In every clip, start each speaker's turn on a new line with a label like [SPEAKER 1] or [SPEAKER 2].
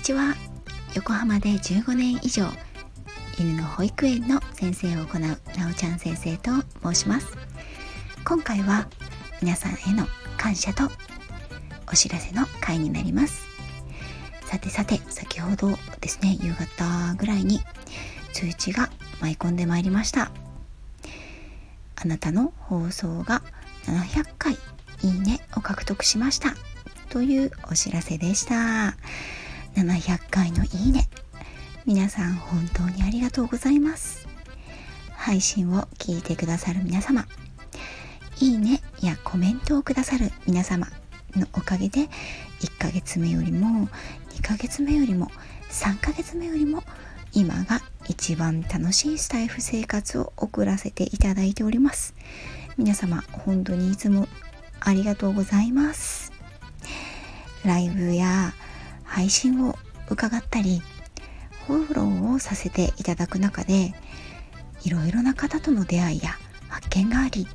[SPEAKER 1] にちは。横浜で15年以上犬の保育園の先生を行うなおちゃん先生と申します。今回は皆さんへの感謝とお知らせの回になります。さてさて先ほどですね夕方ぐらいに通知が舞い込んでまいりました。あなたの放送が700回いいねを獲得しましたというお知らせでした。700回のいいね。皆さん本当にありがとうございます。配信を聞いてくださる皆様。いいねやコメントをくださる皆様のおかげで1ヶ月目よりも2ヶ月目よりも3ヶ月目よりも今が一番楽しいスタイフ生活を送らせていただいております。皆様本当にいつもありがとうございます。ライブや配信を伺ったりフォローをさせていただく中でいろいろな方との出会いや発見があり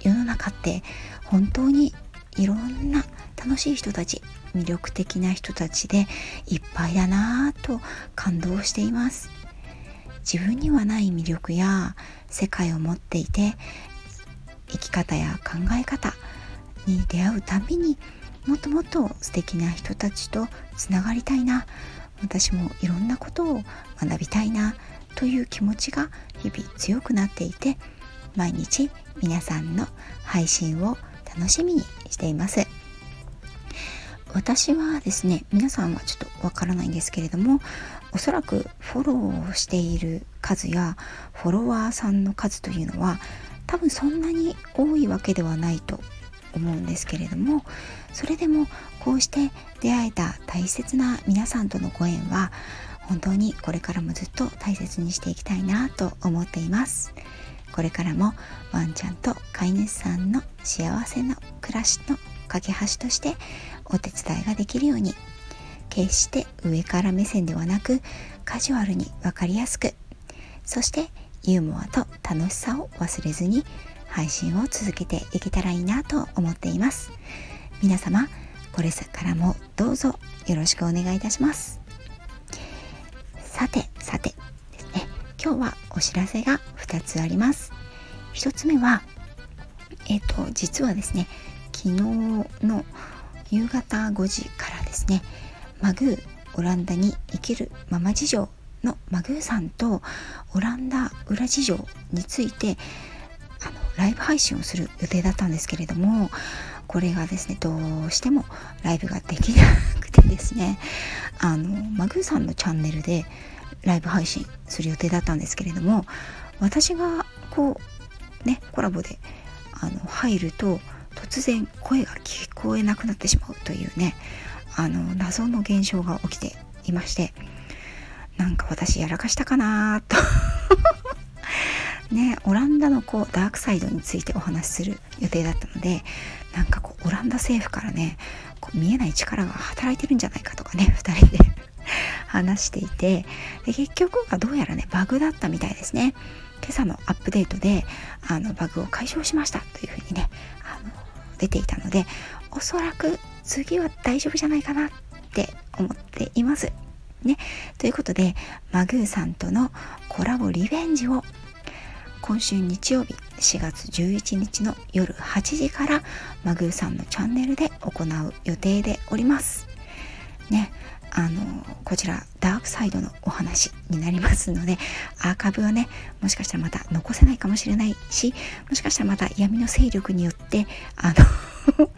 [SPEAKER 1] 世の中って本当にいろんな楽しい人たち魅力的な人たちでいっぱいだなぁと感動しています。自分にはない魅力や世界を持っていて生き方や考え方に出会うたびにもっともっと素敵な人たちとつながりたいな。私もいろんなことを学びたいな。という気持ちが日々強くなっていて毎日皆さんの配信を楽しみにしています。私はですね皆さんはちょっとわからないんですけれどもおそらくフォローをしている数やフォロワーさんの数というのは多分そんなに多いわけではないと思うんですけれどもそれでもこうして出会えた大切な皆さんとのご縁は本当にこれからもずっと大切にしていきたいなと思っています。これからもワンちゃんと飼い主さんの幸せな暮らしの架け橋としてお手伝いができるように決して上から目線ではなくカジュアルに分かりやすくそしてユーモアと楽しさを忘れずに配信を続けていけたらいいなと思っています。皆様これからもどうぞよろしくお願いいたします。さてさてですね。今日はお知らせが2つあります。1つ目はえっ、ー、と実はですね昨日の夕方5時からですねマグーオランダに生きるママ事情のマグーさんとオランダ裏事情についてライブ配信をする予定だったんですけれどもこれがですねどうしてもライブができなくてですねあのマグーさんのチャンネルでライブ配信する予定だったんですけれども私がこうねコラボであの入ると突然声が聞こえなくなってしまうというねあの謎の現象が起きていましてなんか私やらかしたかなとねオランダのこうダークサイドについてお話しする予定だったのでなんかこうオランダ政府からねこう見えない力が働いてるんじゃないかとかね 2人で 話していてで結局はどうやらねバグだったみたいですね今朝のアップデートであのバグを解消しましたというふうにねあの出ていたのでおそらく次は大丈夫じゃないかなって思っています。ね、ということでマグーさんとのコラボリベンジを今週日曜日4月11日の夜8時からマグーさんのチャンネルで行う予定でおります。ね、あのこちらダークサイドのお話になりますのでアーカイブはねもしかしたらまた残せないかもしれないしもしかしたらまた闇の勢力によってあの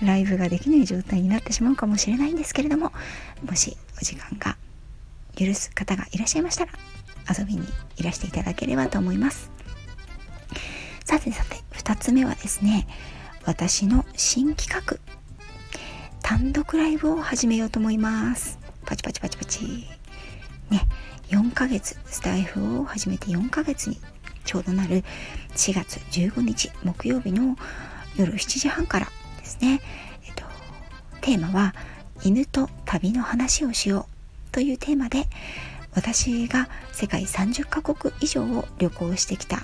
[SPEAKER 1] ライブができない状態になってしまうかもしれないんですけれどももしお時間が許す方がいらっしゃいましたら遊びにいらしていただければと思いますさてさて2つ目はですね私の新企画。単独ライブを始めようと思います。パチパチパチパチ。ね4ヶ月スタイフを始めて4ヶ月にちょうどなる4月15日木曜日の夜7時半からですね。えっとテーマは犬と旅の話をしようというテーマで私が世界30カ国以上を旅行してきた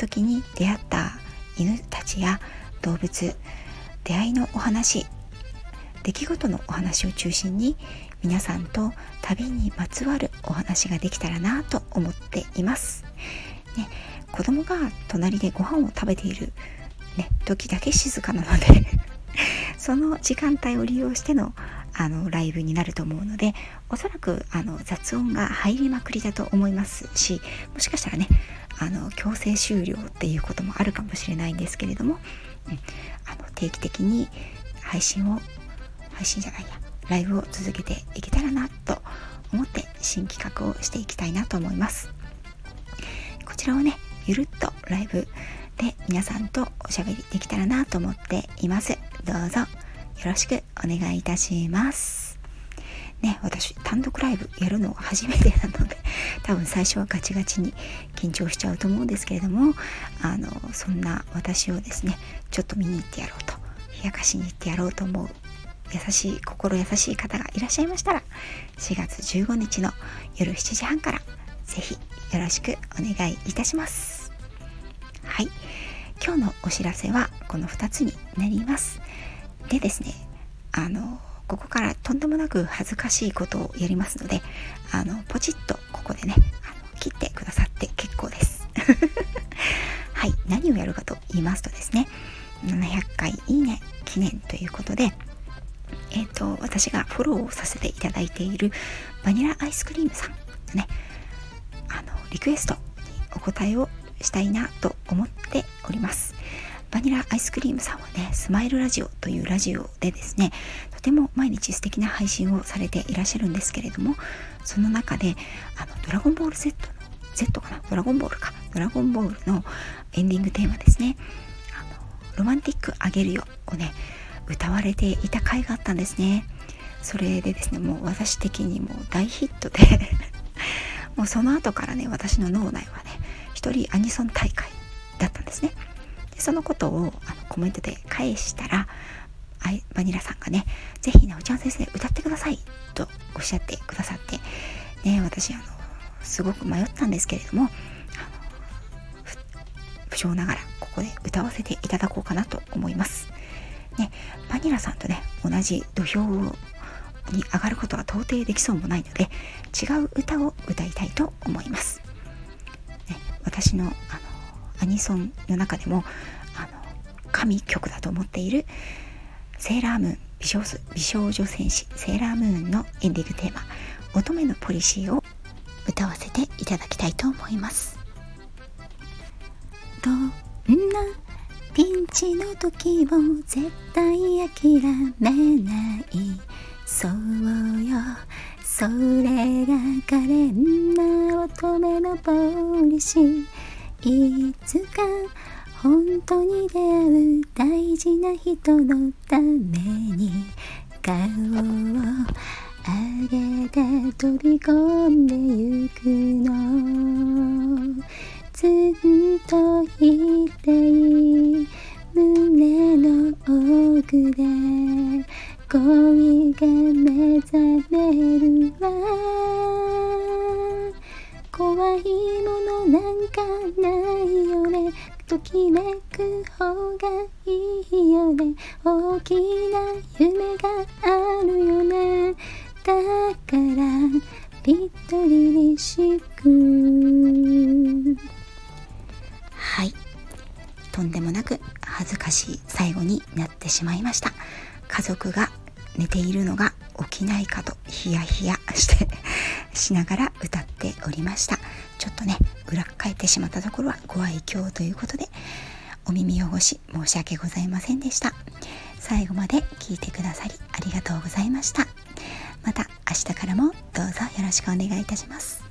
[SPEAKER 1] 時に出会った犬たちや動物出会いのお話出来事のお話を中心に皆さんと旅にまつわるお話ができたらなと思っています。ね、子供が隣でご飯を食べている、ね、時だけ静かなのでその時間帯を利用してのあのライブになると思うのでおそらくあの雑音が入りまくりだと思いますしもしかしたらねあの強制終了っていうこともあるかもしれないんですけれども、うん、あの定期的に配信を配信じゃないやライブを続けていけたらなと思って新企画をしていきたいなと思います。こちらをねゆるっとライブで皆さんとおしゃべりできたらなと思っています。どうぞ。よろしくお願いいたします。ね私単独ライブやるの初めてなので 多分最初はガチガチに緊張しちゃうと思うんですけれどもあのそんな私をですねちょっと見に行ってやろうと冷やかしに行ってやろうと思う優しい心優しい方がいらっしゃいましたら4月15日の夜7時半から是非よろしくお願いいたします。はい。今日のお知らせはこの2つになります。でですねあのここからとんでもなく恥ずかしいことをやりますのであのポチッとここでねあの切ってくださって結構です。はい何をやるかと言いますとですね700回いいね記念ということでえっ、ー、と私がフォローをさせていただいているバニラアイスクリームさんのねあのリクエストにお答えをしたいなと思っております。バニラアイスクリームさんはねスマイルラジオというラジオでですねとても毎日素敵な配信をされていらっしゃるんですけれどもその中であのドラゴンボール Z の Z かな？ドラゴンボールか。ドラゴンボールのエンディングテーマですね。あのロマンティックあげるよをね歌われていた回があったんですね。それでですねもう私的にもう大ヒットで。もうその後からね私の脳内はね一人アニソン大会だったんですね。そのことをあのコメントで返したらバニラさんがね是非ねおちゃん先生歌ってくださいとおっしゃってくださってね私あのすごく迷ったんですけれども不詳ながらここで歌わせていただこうかなと思います。ねバニラさんとね同じ土俵に上がることは到底できそうもないので違う歌を歌いたいと思います、ね、私のあのアニソンの中でもあの神曲だと思っているセーラームーン美少美少女戦士セーラームーンのエンディングテーマ乙女のポリシーを歌わせていただきたいと思います。どんなピンチの時も絶対諦めない。そうよ。それが可憐な乙女のポリシー。いつか本当に出会う大事な人のために顔を上げて飛び込んでゆくの。ずっといてい胸の奥で恋が目覚めるわ。怖いものなんかないよね。ときめく方がいいよね。大きな夢があるよね。だからぴったりにしく。はい。とんでもなく恥ずかしい最後になってしまいました。家族が寝ているのが起きないかとヒヤヒヤしてしながら歌っておりました。ちょっとね裏返ってしまったところはご愛嬌ということでお耳汚し申し訳ございませんでした。最後まで聞いてくださりありがとうございました。また明日からもどうぞよろしくお願いいたします。